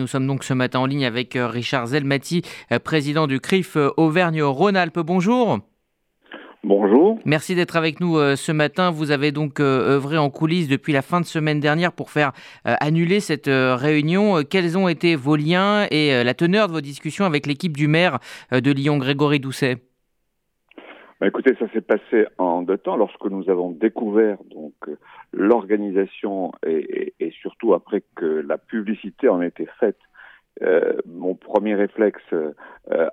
Nous sommes donc ce matin en ligne avec euh, Richard Zelmati, euh, président du CRIF euh, Auvergne-Rhône-Alpes. Bonjour. Bonjour. Merci d'être avec nous ce matin. Vous avez donc œuvré en coulisses depuis la fin de semaine dernière pour faire annuler cette réunion. Quels ont été vos liens et la teneur de vos discussions avec l'équipe du maire de Lyon, Grégory Doucet? Bah, écoutez, ça s'est passé en deux temps. Lorsque nous avons découvert donc l'organisation et, et, surtout après que la publicité en était faite, euh, mon premier réflexe euh,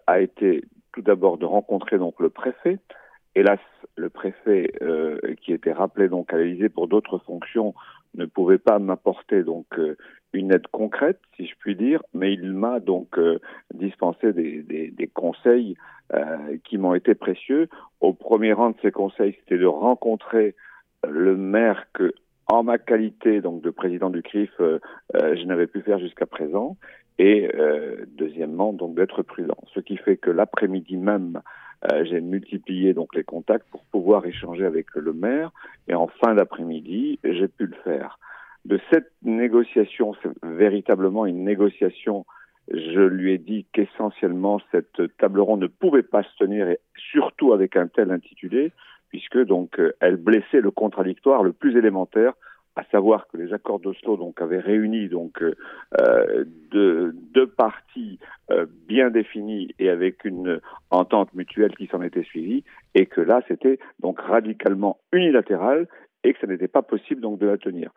a été tout d'abord de rencontrer donc le préfet. Hélas, le préfet euh, qui était rappelé donc à l'Élysée pour d'autres fonctions ne pouvait pas m'apporter donc euh, une aide concrète, si je puis dire, mais il m'a donc euh, dispensé des, conseils euh, qui m'ont été précieux. Au premier rang de ces conseils, c'était de rencontrer le maire que, en ma qualité donc de président du CRIF, je n'avais pu faire jusqu'à présent, et deuxièmement donc d'être prudent. Ce qui fait que l'après-midi même, euh, j'ai multiplié donc les contacts pour pouvoir échanger avec le maire et en fin d'après-midi, j'ai pu le faire. De cette négociation, c'est véritablement une négociation. Je lui ai dit qu'essentiellement cette table ronde ne pouvait pas se tenir et surtout avec un tel intitulé puisque donc euh, elle blessait le contradictoire le plus élémentaire à savoir que les accords d'Oslo avaient réuni donc euh, euh deux, parties euh, bien définies et avec une entente mutuelle qui s'en était suivie et que là c'était donc radicalement unilatéral et que ce n'était pas possible donc de la tenir.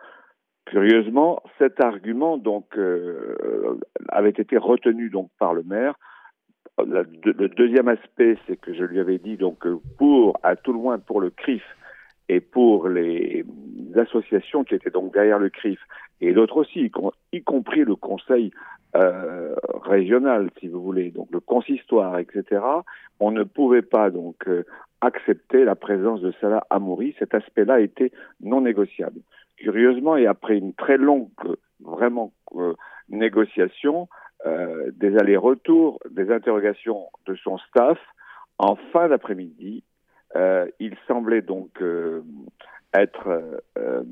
Curieusement, cet argument donc avait été retenu donc par le maire. Le deuxième aspect, c'est que je lui avais dit donc pour à tout le moins pour le CRIF et pour les associations qui étaient donc derrière le CRIF et d'autres aussi, y compris le Conseil euh, régional, si vous voulez, donc le consistoire, etc. On ne pouvait pas donc euh, accepter la présence de Salah Amouri. Cet aspect-là était non négociable. Curieusement, et après une très longue, vraiment euh, négociation, des allers-retours, des interrogations de son staff, en fin d'après-midi, euh, il semblait donc euh, être euh,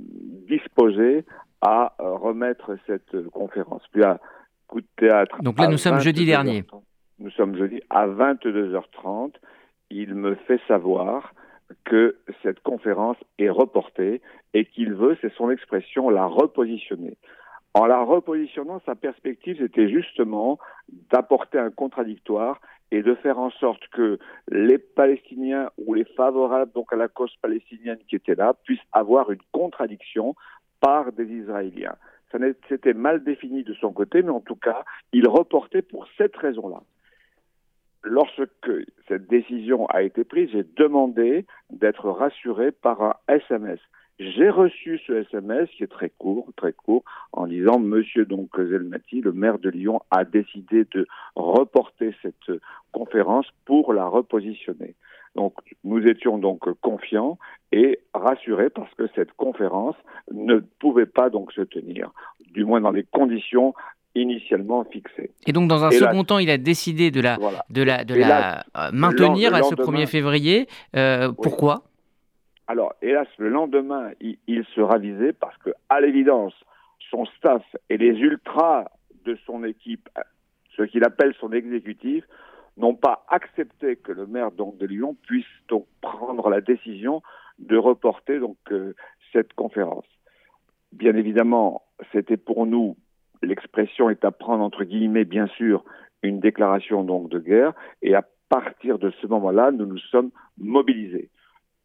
disposé à remettre cette conférence. Puis à coup de théâtre. Donc là, nous sommes jeudi dernier. Nous sommes jeudi à 22h30. Il me fait savoir que cette conférence est reportée et qu'il veut, c'est son expression, la repositionner. En la repositionnant, sa perspective, c'était justement d'apporter un contradictoire et de faire en sorte que les Palestiniens ou les favorables donc à la cause palestinienne qui étaient là puissent avoir une contradiction par des Israéliens. C'était mal défini de son côté, mais en tout cas, il reportait pour cette raison-là. Lorsque cette décision a été prise, j'ai demandé d'être rassuré par un SMS. J'ai reçu ce SMS qui est très court, très court, en disant Monsieur donc Zelmati, le maire de Lyon, a décidé de reporter cette conférence pour la repositionner. Donc nous étions donc confiants et rassurés parce que cette conférence ne pouvait pas donc se tenir, du moins dans les conditions initialement fixées. Et donc, dans un second temps, il a décidé de la, de la, de la euh, maintenir à ce 1er février. Euh, pourquoi? Alors, hélas, le lendemain, il, se ravisait parce que, à l'évidence, son staff et les ultras de son équipe, ce qu'il appelle son exécutif, n'ont pas accepté que le maire donc de Lyon puisse donc prendre la décision de reporter donc euh, cette conférence. Bien évidemment, c'était pour nous l'expression est à prendre entre guillemets bien sûr une déclaration donc de guerre et à partir de ce moment-là, nous nous sommes mobilisés.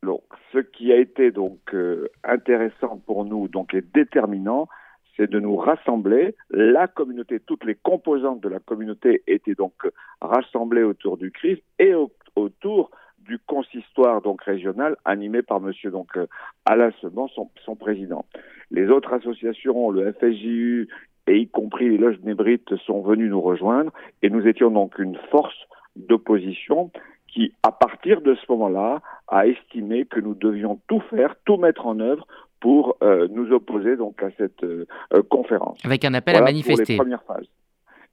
Donc, ce qui a été donc euh, intéressant pour nous, donc et déterminant, c'est de nous rassembler. La communauté, toutes les composantes de la communauté étaient donc rassemblées autour du CRIF et autour du consistoire donc régional animé par Monsieur donc euh, Alain Seban, son, son, président. Les autres associations, le FSJU et y compris les loges nébrites sont venus nous rejoindre et nous étions donc une force d'opposition qui, à partir de ce moment-là, a estimé que nous devions tout faire, tout mettre en œuvre pour euh, nous opposer donc à cette euh, euh, conférence. Avec un appel à manifester. Pour les premières phases.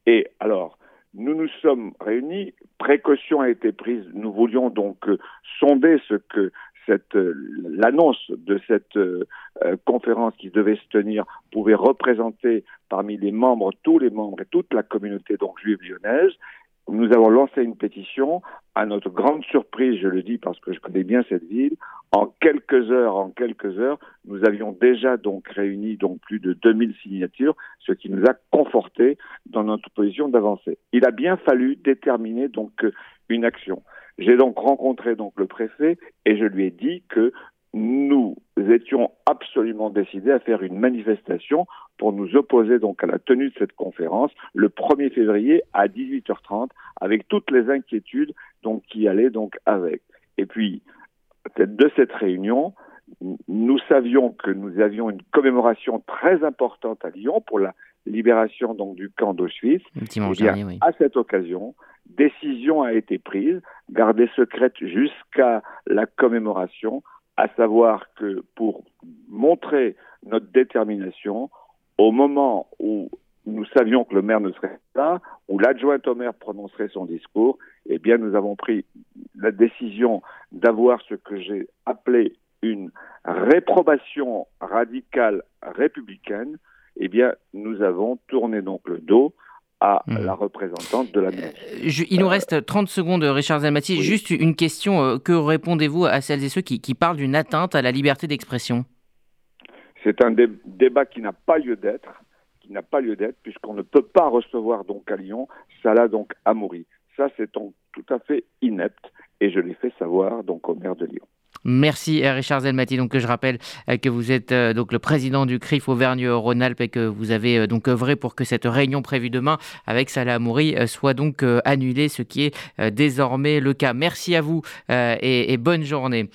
Et alors, nous nous sommes réunis, précaution a été prise, nous voulions donc sonder ce que cette l'annonce de cette conférence qui devait se tenir pouvait représenter parmi les membres tous les membres et toute la communauté donc juive lyonnaise nous avons lancé une pétition. À notre grande surprise, je le dis parce que je connais bien cette ville, en quelques heures, en quelques heures, nous avions déjà donc réuni donc plus de 2000 signatures, ce qui nous a conforté dans notre position d'avancer. Il a bien fallu déterminer donc une action. J'ai donc rencontré donc le préfet et je lui ai dit que nous étions absolument décidés à faire une manifestation pour nous opposer donc à la tenue de cette conférence le 1er février à 18h30 avec toutes les inquiétudes donc qui allaient donc avec. Et puis de cette réunion, nous savions que nous avions une commémoration très importante à Lyon pour la libération donc du camp d'Auschwitz. Oui. À cette occasion, décision a été prise, gardée secrète jusqu'à la commémoration, à savoir que pour montrer notre détermination, au moment où nous savions que le maire ne serait pas où l'adjoint au maire prononcerait son discours, eh bien, nous avons pris la décision d'avoir ce que j'ai appelé une réprobation radicale républicaine. Eh bien, nous avons tourné donc le dos à mmh. la représentante de la mairie. Euh, il nous reste 30 secondes, Richard Zelmati. Juste une question. Euh, que répondez-vous à celles et ceux qui, parlent d'une atteinte à la liberté d'expression? C'est un débat qui n'a pas lieu d'être, qui n'a pas lieu d'être, puisqu'on ne peut pas recevoir donc à Lyon Salah donc Amoury. Ça, c'est tout à fait inepte, et je l'ai fait savoir donc au maire de Lyon. Merci euh, Richard Zelmati. Donc je rappelle euh, que vous êtes euh, donc le président du CRIF Auvergne-Rhône-Alpes et que vous avez donc œuvré pour que cette réunion prévue demain avec Salah Amouri soit donc annulée, ce qui est désormais le cas. Merci à vous et bonne journée.